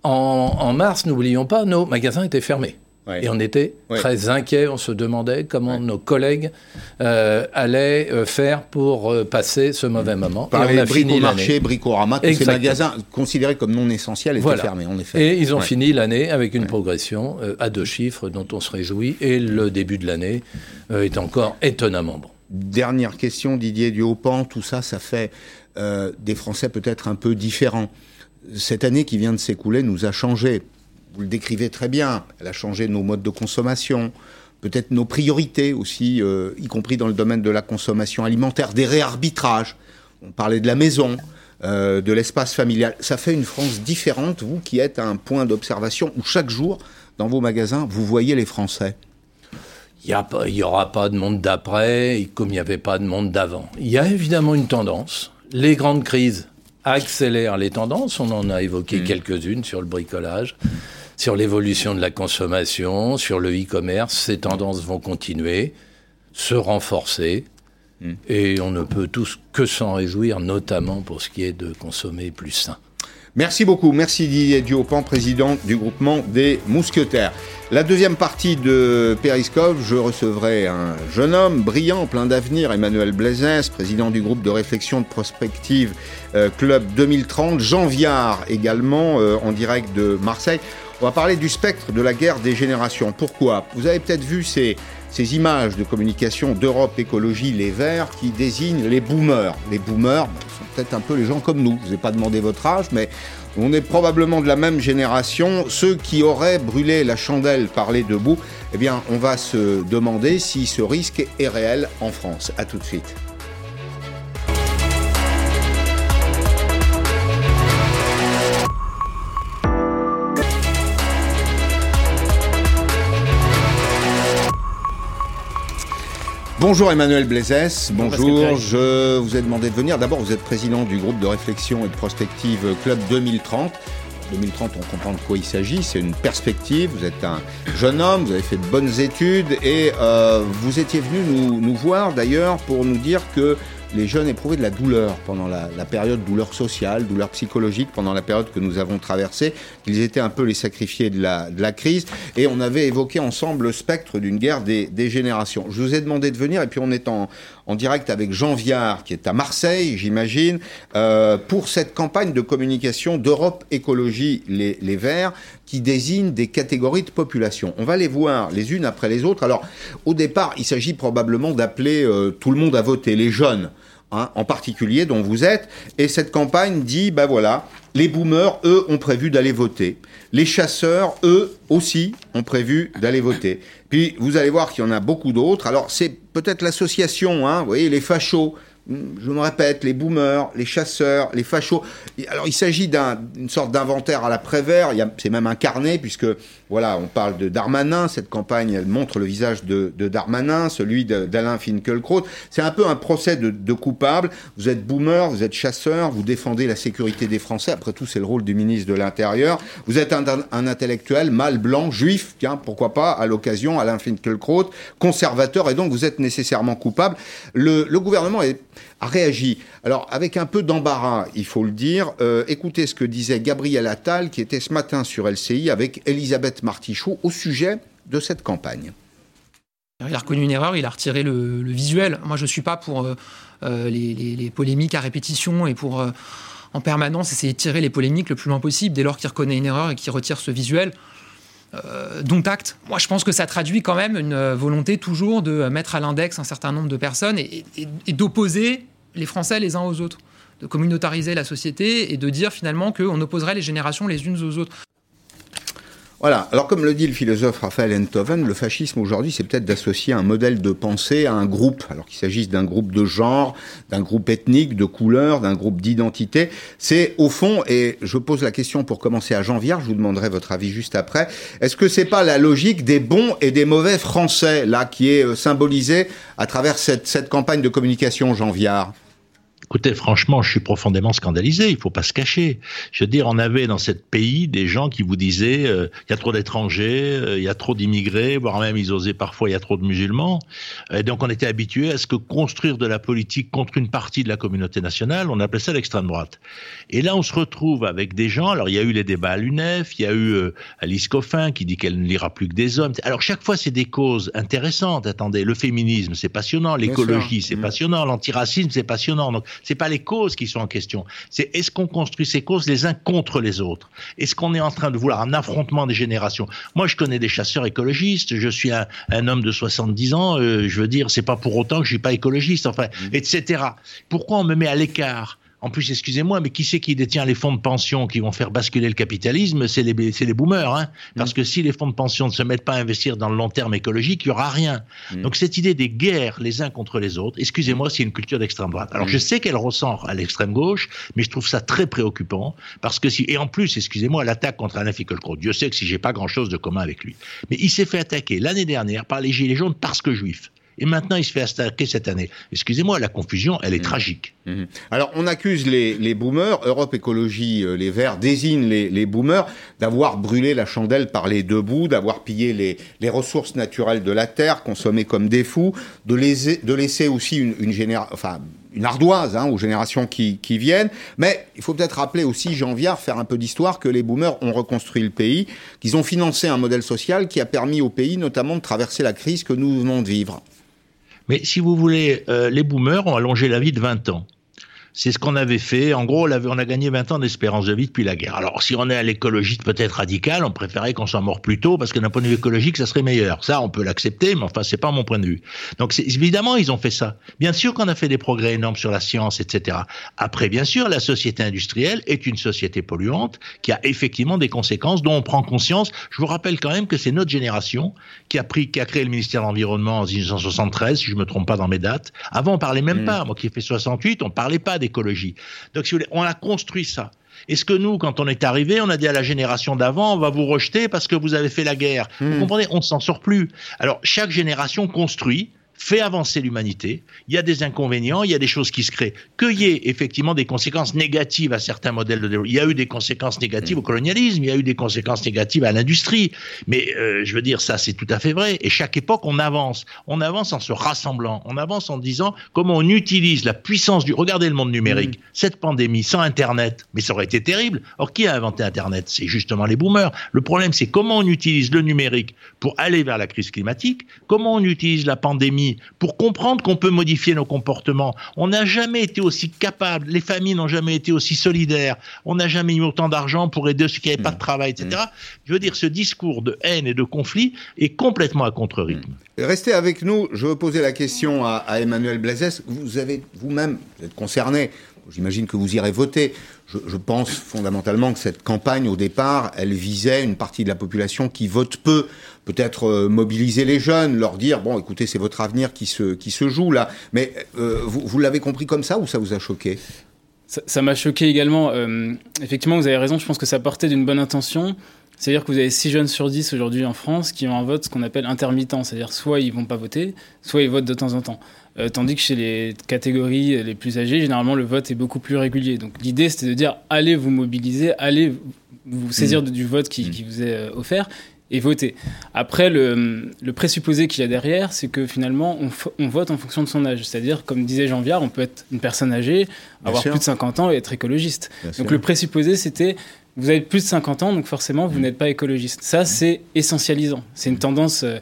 en mars, n'oublions pas, nos magasins étaient fermés. Et on était très inquiets, on se demandait comment nos collègues euh, allaient euh, faire pour euh, passer ce mauvais moment. Par et on a fini marché, Bricorama, tous ces magasins considérés comme non essentiels étaient fermés, en effet. Et ils ont fini l'année avec une progression à deux chiffres dont on se réjouit, et le début de l'année est encore étonnamment bon. Dernière question, Didier Duhaupan, tout ça, ça fait des Français peut-être un peu différents. Cette année qui vient de s'écouler nous a changé vous le décrivez très bien, elle a changé nos modes de consommation, peut-être nos priorités aussi, euh, y compris dans le domaine de la consommation alimentaire, des réarbitrages. On parlait de la maison, euh, de l'espace familial. Ça fait une France différente, vous qui êtes à un point d'observation où chaque jour, dans vos magasins, vous voyez les Français. Il n'y aura pas de monde d'après, comme il n'y avait pas de monde d'avant. Il y a évidemment une tendance. Les grandes crises accélèrent les tendances. On en a évoqué mmh. quelques-unes sur le bricolage sur l'évolution de la consommation, sur le e-commerce. Ces tendances vont continuer, se renforcer. Hmm. Et on ne peut tous que s'en réjouir, notamment pour ce qui est de consommer plus sain. Merci beaucoup. Merci Didier Duopan, président du groupement des mousquetaires. La deuxième partie de Periscope, je recevrai un jeune homme brillant, plein d'avenir, Emmanuel Blaisès, président du groupe de réflexion de prospective euh, Club 2030. Jean Viard également, euh, en direct de Marseille. On va parler du spectre de la guerre des générations. Pourquoi? Vous avez peut-être vu ces, images de communication d'Europe Écologie Les Verts qui désignent les boomers. Les boomers ben, sont peut-être un peu les gens comme nous. Je vous ai pas demandé votre âge, mais on est probablement de la même génération. Ceux qui auraient brûlé la chandelle par les debout, eh bien, on va se demander si ce risque est réel en France. A tout de suite. Bonjour Emmanuel Blaisès, bonjour, je vous ai demandé de venir. D'abord, vous êtes président du groupe de réflexion et de prospective Club 2030. 2030, on comprend de quoi il s'agit, c'est une perspective, vous êtes un jeune homme, vous avez fait de bonnes études. Et euh, vous étiez venu nous, nous voir d'ailleurs pour nous dire que les jeunes éprouvaient de la douleur pendant la, période douleur sociale, douleur psychologique, pendant la période que nous avons traversée, qu'ils étaient un peu les sacrifiés de la, de la crise. Et on avait évoqué ensemble le spectre d'une guerre des, des, générations. Je vous ai demandé de venir, et puis on est en, en direct avec Jean Viard, qui est à Marseille, j'imagine, euh, pour cette campagne de communication d'Europe Écologie les, les Verts, qui désigne des catégories de population. On va les voir les unes après les autres. Alors, au départ, il s'agit probablement d'appeler euh, tout le monde à voter, les jeunes. Hein, en particulier dont vous êtes. Et cette campagne dit, ben voilà, les boomers, eux, ont prévu d'aller voter. Les chasseurs, eux aussi, ont prévu d'aller voter. Puis vous allez voir qu'il y en a beaucoup d'autres. Alors c'est peut-être l'association, hein, vous voyez, les fachos je me répète, les boomers, les chasseurs, les fachos. Alors il s'agit d'une sorte d'inventaire à la Prévert, c'est même un carnet, puisque voilà, on parle de Darmanin, cette campagne, elle montre le visage de, Darmanin, celui d'Alain Finkielkraut. C'est un peu un procès de, de, coupable. Vous êtes boomer, vous êtes chasseur, vous défendez la sécurité des Français, après tout c'est le rôle du ministre de l'Intérieur. Vous êtes un, intellectuel, mâle, blanc, juif, tiens, pourquoi pas, à l'occasion, Alain Finkielkraut, conservateur, et donc vous êtes nécessairement coupable. Le, le gouvernement est a réagi. Alors, avec un peu d'embarras, il faut le dire. Euh, écoutez ce que disait Gabriel Attal, qui était ce matin sur LCI avec Elisabeth Martichaud au sujet de cette campagne. Il a reconnu une erreur, il a retiré le, visuel. Moi, je ne suis pas pour euh, euh, les, polémiques à répétition et pour en permanence essayer de tirer les polémiques le plus loin possible dès lors qu'il reconnaît une erreur et qu'il retire ce visuel. Dont acte. Moi, je pense que ça traduit quand même une volonté toujours de mettre à l'index un certain nombre de personnes et d'opposer les Français les uns aux autres, de communautariser la société et de dire finalement qu'on opposerait les générations les unes aux autres. Voilà. Alors, comme le dit le philosophe Raphaël Enthoven, le fascisme aujourd'hui, c'est peut-être d'associer un modèle de pensée à un groupe. Alors qu'il s'agisse d'un groupe de genre, d'un groupe ethnique, de couleur, d'un groupe d'identité. C'est au fond, et je pose la question pour commencer à Jean je vous demanderai votre avis juste après. Est-ce que c'est pas la logique des bons et des mauvais français, là, qui est euh, symbolisée à travers cette, cette campagne de communication, Jean Viard Écoutez, franchement, je suis profondément scandalisé. Il faut pas se cacher. Je veux dire, on avait dans ce pays des gens qui vous disaient euh, il y a trop d'étrangers, euh, il y a trop d'immigrés, voire même ils osaient parfois il y a trop de musulmans. Et donc on était habitué à ce que construire de la politique contre une partie de la communauté nationale, on appelait ça l'extrême droite. Et là, on se retrouve avec des gens. Alors il y a eu les débats à l'UNEF, il y a eu euh, Alice Coffin qui dit qu'elle ne lira plus que des hommes. Alors chaque fois, c'est des causes intéressantes. Attendez, le féminisme, c'est passionnant, l'écologie, c'est mmh. passionnant, l'antiracisme, c'est passionnant. Donc c'est pas les causes qui sont en question. C'est est-ce qu'on construit ces causes les uns contre les autres? Est-ce qu'on est en train de vouloir un affrontement des générations? Moi, je connais des chasseurs écologistes. Je suis un, homme de 70 ans. Euh, je veux dire, c'est pas pour autant que je suis pas écologiste. Enfin, mmh. etc. Pourquoi on me met à l'écart en plus, excusez-moi, mais qui c'est qui détient les fonds de pension qui vont faire basculer le capitalisme? C'est les, les boomers. Hein Parce mm. que si les fonds de pension ne se mettent pas à investir dans le long terme écologique, il n'y aura rien. Mm. Donc cette idée des guerres les uns contre les autres, excusez-moi, c'est une culture d'extrême droite. Alors je mm. sais qu'elle ressent à l'extrême gauche, mais je trouve ça très préoccupant. Parce que si, et en plus, excusez-moi, l'attaque contre Alain Finkielkraut, Dieu sait que si j'ai pas grand-chose de commun avec lui. Mais il s'est fait attaquer l'année dernière par les Gilets jaunes parce que juif et maintenant il se fait attaquer cette année. Excusez-moi, la confusion, elle est mmh. tragique. Mmh. Alors on accuse les, boomers, Europe Écologie euh, Les Verts désigne les, boomers d'avoir brûlé la chandelle par les deux bouts, d'avoir pillé les, ressources naturelles de la Terre, consommé comme des fous, de, de laisser aussi une, une enfin, une ardoise hein, aux générations qui, viennent. Mais il faut peut-être rappeler aussi, Jean Viard, faire un peu d'histoire, que les boomers ont reconstruit le pays, qu'ils ont financé un modèle social qui a permis au pays notamment de traverser la crise que nous venons de vivre. Mais si vous voulez, euh, les boomers ont allongé la vie de 20 ans. C'est ce qu'on avait fait. En gros, on, a gagné 20 ans d'espérance de vie depuis la guerre. Alors, si on est à l'écologie peut-être radicale, on préférait qu'on soit mort plus tôt parce que d'un point de vue écologique, ça serait meilleur. Ça, on peut l'accepter, mais enfin, c'est pas mon point de vue. Donc, évidemment, ils ont fait ça. Bien sûr qu'on a fait des progrès énormes sur la science, etc. Après, bien sûr, la société industrielle est une société polluante qui a effectivement des conséquences dont on prend conscience. Je vous rappelle quand même que c'est notre génération qui a pris, qui a créé le ministère de l'Environnement en 1973, si je me trompe pas dans mes dates. Avant, on parlait même mmh. pas. Moi qui ai fait 68, on parlait pas d'écologie. Donc, si vous voulez, on a construit ça. Est-ce que nous, quand on est arrivé, on a dit à la génération d'avant, on va vous rejeter parce que vous avez fait la guerre Vous hmm. comprenez? On ne s'en sort plus. Alors, chaque génération construit fait avancer l'humanité. Il y a des inconvénients, il y a des choses qui se créent. Qu'il y ait effectivement des conséquences négatives à certains modèles de développement. Il y a eu des conséquences négatives au colonialisme, il y a eu des conséquences négatives à l'industrie. Mais euh, je veux dire, ça c'est tout à fait vrai. Et chaque époque, on avance. On avance en se rassemblant. On avance en disant comment on utilise la puissance du... Regardez le monde numérique. Mm. Cette pandémie sans Internet, mais ça aurait été terrible. Or, qui a inventé Internet? C'est justement les boomers. Le problème, c'est comment on utilise le numérique pour aller vers la crise climatique, comment on utilise la pandémie pour comprendre qu'on peut modifier nos comportements. On n'a jamais été aussi capable, les familles n'ont jamais été aussi solidaires, on n'a jamais eu autant d'argent pour aider ceux qui n'avaient pas de mmh. travail, etc. Mmh. Je veux dire, ce discours de haine et de conflit est complètement à contre-rythme. Mmh. Restez avec nous, je veux poser la question à, Emmanuel Blazès. Vous avez vous-même, vous êtes concerné, j'imagine que vous irez voter. Je, pense fondamentalement que cette campagne, au départ, elle visait une partie de la population qui vote peu. Peut-être euh, mobiliser les jeunes, leur dire bon, écoutez, c'est votre avenir qui se qui se joue là. Mais euh, vous, l'avez compris comme ça ou ça vous a choqué? Ça m'a choqué également. Euh, effectivement, vous avez raison. Je pense que ça partait d'une bonne intention. C'est-à-dire que vous avez 6 jeunes sur 10 aujourd'hui en France qui ont un vote ce qu'on appelle intermittent, c'est-à-dire soit ils vont pas voter, soit ils votent de temps en temps. Euh, tandis que chez les catégories les plus âgées, généralement le vote est beaucoup plus régulier. Donc l'idée c'était de dire allez vous mobiliser, allez vous saisir mmh. du vote qui, mmh. vous est offert et voter. Après, le, présupposé qu'il y a derrière, c'est que finalement, on, vote en fonction de son âge. C'est-à-dire, comme disait Jean Viard, on peut être une personne âgée, avoir plus de 50 ans et être écologiste. donc le présupposé, c'était vous avez plus de 50 ans, donc forcément, vous mm. n'êtes pas écologiste. Ça, c'est essentialisant. C'est une tendance. Euh,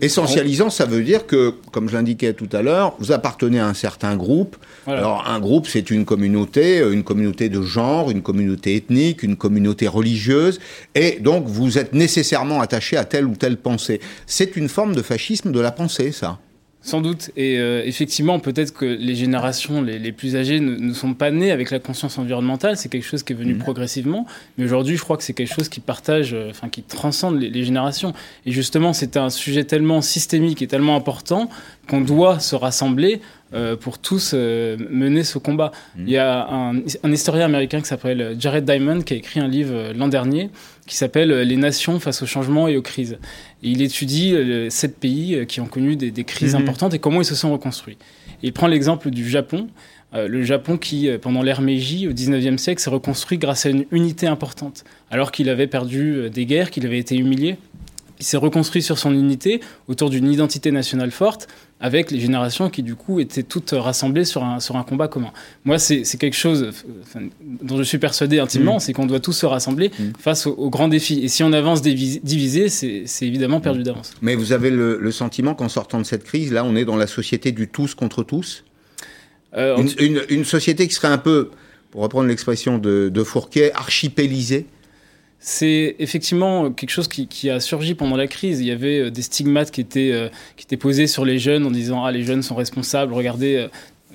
essentialisant, ça veut dire que, comme je l'indiquais tout à l'heure, vous appartenez à un certain groupe. Alors, un groupe, c'est une communauté, euh, une communauté de genre, une communauté ethnique, une communauté religieuse, et donc vous êtes nécessairement attaché à telle ou telle pensée. C'est une forme de fascisme de la pensée, ça Sans doute. Et euh, effectivement, peut-être que les générations les, plus âgées ne, sont pas nées avec la conscience environnementale. C'est quelque chose qui est venu mmh. progressivement. Mais aujourd'hui, je crois que c'est quelque chose qui partage, euh, enfin, qui transcende les, générations. Et justement, c'est un sujet tellement systémique et tellement important qu'on doit se rassembler euh, pour tous mener ce combat. Mmh. Il y a un, un historien américain qui s'appelle Jared Diamond qui a écrit un livre l'an dernier qui s'appelle Les nations face au changement et aux crises il étudie euh, sept pays euh, qui ont connu des, crises mhm. importantes et comment ils se sont reconstruits. il prend l'exemple du Japon. Euh, le Japon qui, pendant l'ère Meiji, au 19e siècle, s'est reconstruit grâce à une unité importante. Alors qu'il avait perdu des guerres, qu'il avait été humilié, il s'est reconstruit sur son unité autour d'une identité nationale forte avec les générations qui du coup étaient toutes rassemblées sur un, sur un combat commun. Moi, c'est quelque chose dont je suis persuadé intimement, mm. c'est qu'on doit tous se rassembler mm. face aux, grands défis. Et si on avance divisé, c'est évidemment perdu mm. d'avance. Mais vous avez le, sentiment qu'en sortant de cette crise, là, on est dans la société du tous contre tous? Euh, une, une, société qui serait un peu, pour reprendre l'expression de, de Fourquet, archipélisée? C'est effectivement quelque chose qui, a surgi pendant la crise. Il y avait euh, des stigmates qui étaient, euh, qui étaient posés sur les jeunes en disant Ah, les jeunes sont responsables, regardez. Euh,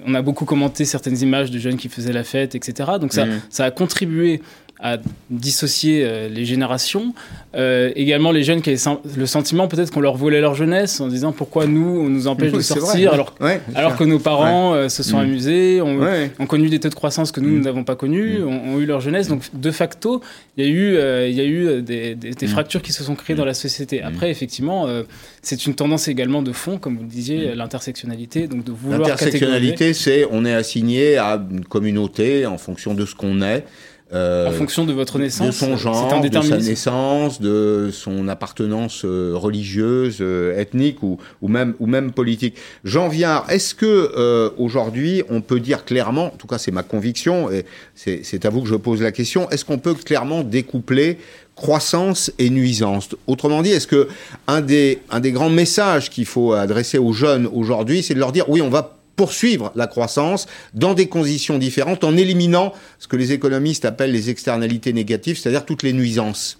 on a beaucoup commenté certaines images de jeunes qui faisaient la fête, etc. Donc ça, mmh. ça a contribué à dissocier euh, les générations. Euh, également, les jeunes qui avaient le sentiment peut-être qu'on leur volait leur jeunesse en disant pourquoi nous, on nous empêche de sortir alors, alors que nos parents euh, se sont mm. amusés, ont, ont, connu des taux de croissance que nous, nous mm. n'avons pas connus, mm. ont, eu leur jeunesse. Donc, de facto, il y a eu, il y a eu des, des, fractures qui se sont créées dans la société. Après, effectivement, c'est une tendance également de fond, comme vous le disiez, l'intersectionnalité. Donc, de vouloir L'intersectionnalité, c'est on est assigné à une communauté en fonction de ce qu'on est. Euh, en fonction de votre naissance, de son genre, de sa naissance, de son appartenance euh, religieuse, euh, ethnique ou, ou, même ou même politique. Jean Viard, est-ce que aujourd'hui on peut dire clairement, en tout cas c'est ma conviction et c'est à vous que je pose la question, est-ce qu'on peut clairement découpler croissance et nuisance? Autrement dit, est-ce que un des, un des grands messages qu'il faut adresser aux jeunes aujourd'hui, c'est de leur dire oui, on va poursuivre la croissance dans des conditions différentes en éliminant ce que les économistes appellent les externalités négatives, c'est-à-dire toutes les nuisances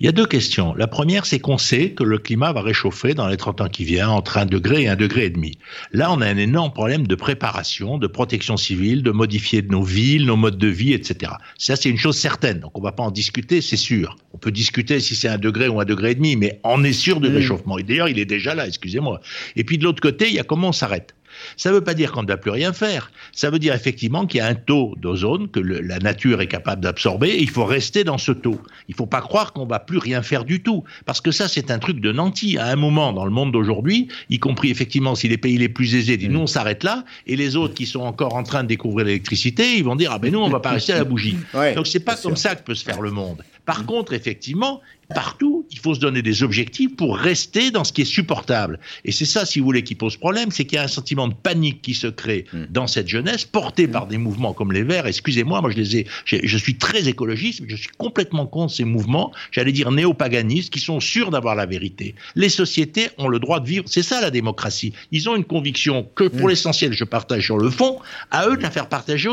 il y a deux questions. La première, c'est qu'on sait que le climat va réchauffer dans les 30 ans qui viennent entre un degré et un degré et demi. Là, on a un énorme problème de préparation, de protection civile, de modifier nos villes, nos modes de vie, etc. Ça, c'est une chose certaine. Donc, on va pas en discuter, c'est sûr. On peut discuter si c'est un degré ou un degré et demi, mais on est sûr du mmh. réchauffement. Et d'ailleurs, il est déjà là, excusez-moi. Et puis, de l'autre côté, il y a comment on s'arrête? Ça ne veut pas dire qu'on ne doit plus rien faire. Ça veut dire effectivement qu'il y a un taux d'ozone que la nature est capable d'absorber et il faut rester dans ce taux. Il ne faut pas croire qu'on va plus rien faire du tout. Parce que ça, c'est un truc de nanti. À un moment, dans le monde d'aujourd'hui, y compris effectivement si les pays les plus aisés disent nous, on s'arrête là, et les autres qui sont encore en train de découvrir l'électricité, ils vont dire ah ben nous, on va pas rester à la bougie. Donc c'est pas comme ça que peut se faire le monde. Par contre, effectivement, partout, il faut se donner des objectifs pour rester dans ce qui est supportable. Et c'est ça, si vous voulez, qui pose problème, c'est qu'il y a un sentiment de panique qui se crée hmm. dans cette jeunesse, porté par des mouvements comme les Verts. Excusez-moi, moi je les ai, je suis très écologiste, mais je suis complètement contre ces mouvements, j'allais dire néopaganistes, qui sont sûrs d'avoir la vérité. Les sociétés ont le droit de vivre, c'est ça la démocratie. Ils ont une conviction que pour hmm. l'essentiel, je partage sur le fond, à eux de la faire partager.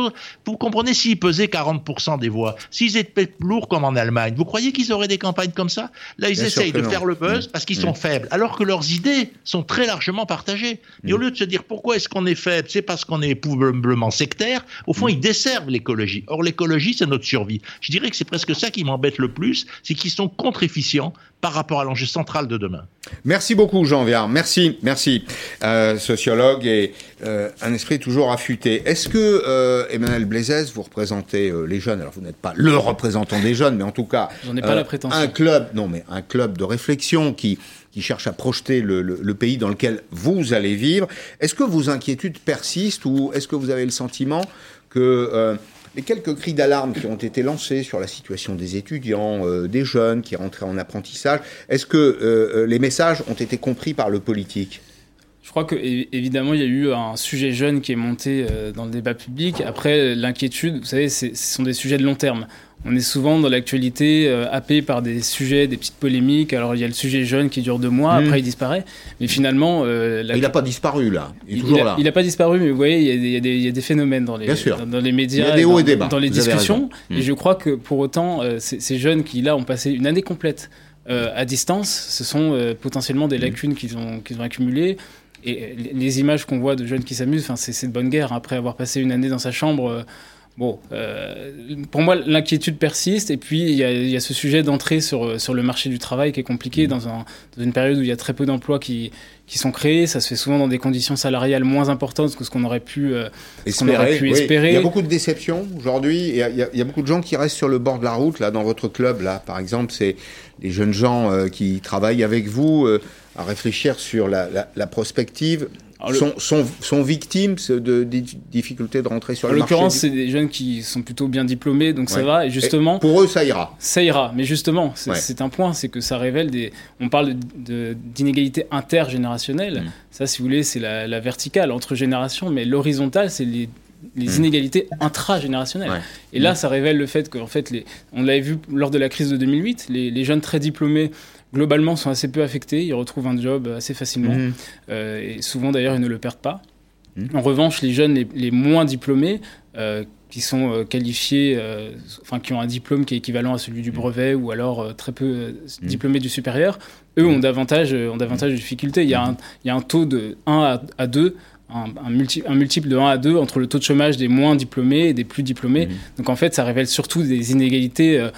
Vous comprenez, s'ils pesaient 40% des voix, s'ils étaient lourds comme en Allemagne, vous croyez qu'ils auraient des campagnes comme ça. Là, ils essayent de faire le buzz mm. parce qu'ils sont mm. faibles, alors que leurs idées sont très largement partagées. Et au mm. lieu de se dire pourquoi est-ce qu'on est faible, c'est parce qu'on est probablement sectaire, au fond, ils desservent l'écologie. Or, l'écologie, c'est notre survie. Je dirais que c'est presque ça qui m'embête le plus, c'est qu'ils sont contre-efficients par rapport à l'enjeu central de demain. Merci beaucoup, Jean Viard. Merci, merci. Euh, sociologue et euh, un esprit toujours affûté. Est-ce que, euh, Emmanuel Blaisès, vous représentez les jeunes? Alors, vous n'êtes pas le représentant des jeunes, mais en tout cas, pas la prétention. un club, non, mais un club de réflexion qui cherche à projeter le, pays dans lequel vous allez vivre. Est-ce que vos inquiétudes persistent ou est-ce que vous avez le sentiment que les quelques cris d'alarme qui ont été lancés sur la situation des étudiants, euh, des jeunes qui rentraient en apprentissage, est-ce que euh, euh, les messages ont été compris par le politique? Je crois que évidemment il y a eu un sujet jeune qui est monté dans le débat public. Après l'inquiétude, vous savez, ce sont des sujets de long terme on est souvent dans l'actualité euh, happé par des sujets, des petites polémiques. Alors il y a le sujet jeune qui dure deux mois, mmh. après il disparaît. Mais finalement, euh, il n'a pas disparu là. Il est toujours là. Il n'a pas disparu, mais vous voyez, il y, a des, phénomènes dans les, dans, les médias, des hauts et des bas. dans les discussions. Et mmh. je crois que pour autant, euh, ces jeunes qui là ont passé une année complète à distance, ce sont potentiellement des mmh. lacunes qu'ils ont, qu'ils ont accumulées Et les images qu'on voit de jeunes qui s'amusent, enfin, c'est de bonne guerre. Après avoir passé une année dans sa chambre, Bon, euh, pour moi, l'inquiétude persiste. Et puis, il y, a, ce sujet d'entrée sur, sur le marché du travail qui est compliqué dans, un, dans une période où il y a très peu d'emplois qui, qui sont créés. Ça se fait souvent dans des conditions salariales moins importantes que ce qu'on aurait pu, euh, espérer, pu espérer. Il y a beaucoup de déceptions aujourd'hui. Il, il, y a beaucoup de gens qui restent sur le bord de la route. Là, dans votre club, là, par exemple, c'est les jeunes gens euh, qui travaillent avec vous à réfléchir sur la, la, la prospective sont, sont, victimes de, difficultés de rentrer sur le marché. En l'occurrence, c'est des jeunes qui sont plutôt bien diplômés, donc ça va. Et justement, pour eux, ça ira. Ça ira, mais justement, c'est un point, c'est que ça révèle des. On parle d'inégalités intergénérationnelles. Mm. Ça, si vous voulez, c'est la, verticale entre générations, mais l'horizontale, c'est les les mm. inégalités intragénérationnelles. Et là, mm. ça révèle le fait qu'en fait, les, on l'avait vu lors de la crise de 2008, les, les jeunes très diplômés globalement sont assez peu affectés, ils retrouvent un job assez facilement. Mhm. Euh, et souvent d'ailleurs, ils ne le perdent pas. Mhm. En revanche, les jeunes les, moins diplômés, euh, qui sont euh, qualifiés, enfin qui ont un diplôme qui est équivalent à celui du mhm. brevet ou alors très peu diplômés du supérieur, eux ont davantage, ont davantage de difficultés. Il y, a un, il y a un taux de 1 à, 2 un, un, multiple de 1 à 2 entre le taux de chômage des moins diplômés et des plus diplômés. Donc en fait, ça révèle surtout des inégalités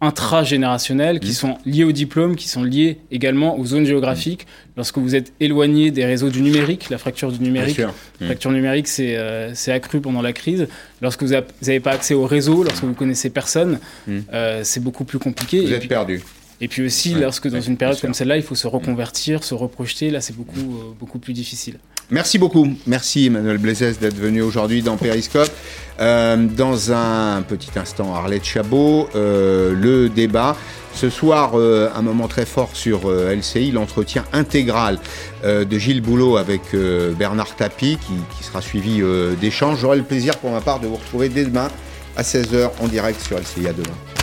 intragénérationnelles qui mmh. sont liées au diplôme, qui sont liées également aux zones géographiques. Lorsque vous êtes éloigné des réseaux du numérique, la fracture du numérique, la mmh. fracture numérique c'est euh, accru pendant la crise. Lorsque vous n'avez pas accès au réseau, lorsque vous connaissez personne, mmh. euh, c'est beaucoup plus compliqué. Vous êtes perdu. Et puis aussi, lorsque dans une période comme celle-là, il faut se reconvertir, se reprojeter, là c'est beaucoup, euh, beaucoup plus difficile. Merci beaucoup. Merci Emmanuel Blazès d'être venu aujourd'hui dans Periscope. Euh, dans un petit instant, Arlette Chabot, euh, le débat. Ce soir, euh, un moment très fort sur LCI, l'entretien intégral de Gilles Boulot avec Bernard Tapie, qui, qui sera suivi d'échanges. J'aurai le plaisir pour ma part de vous retrouver dès demain à 16h en direct sur LCI. À demain.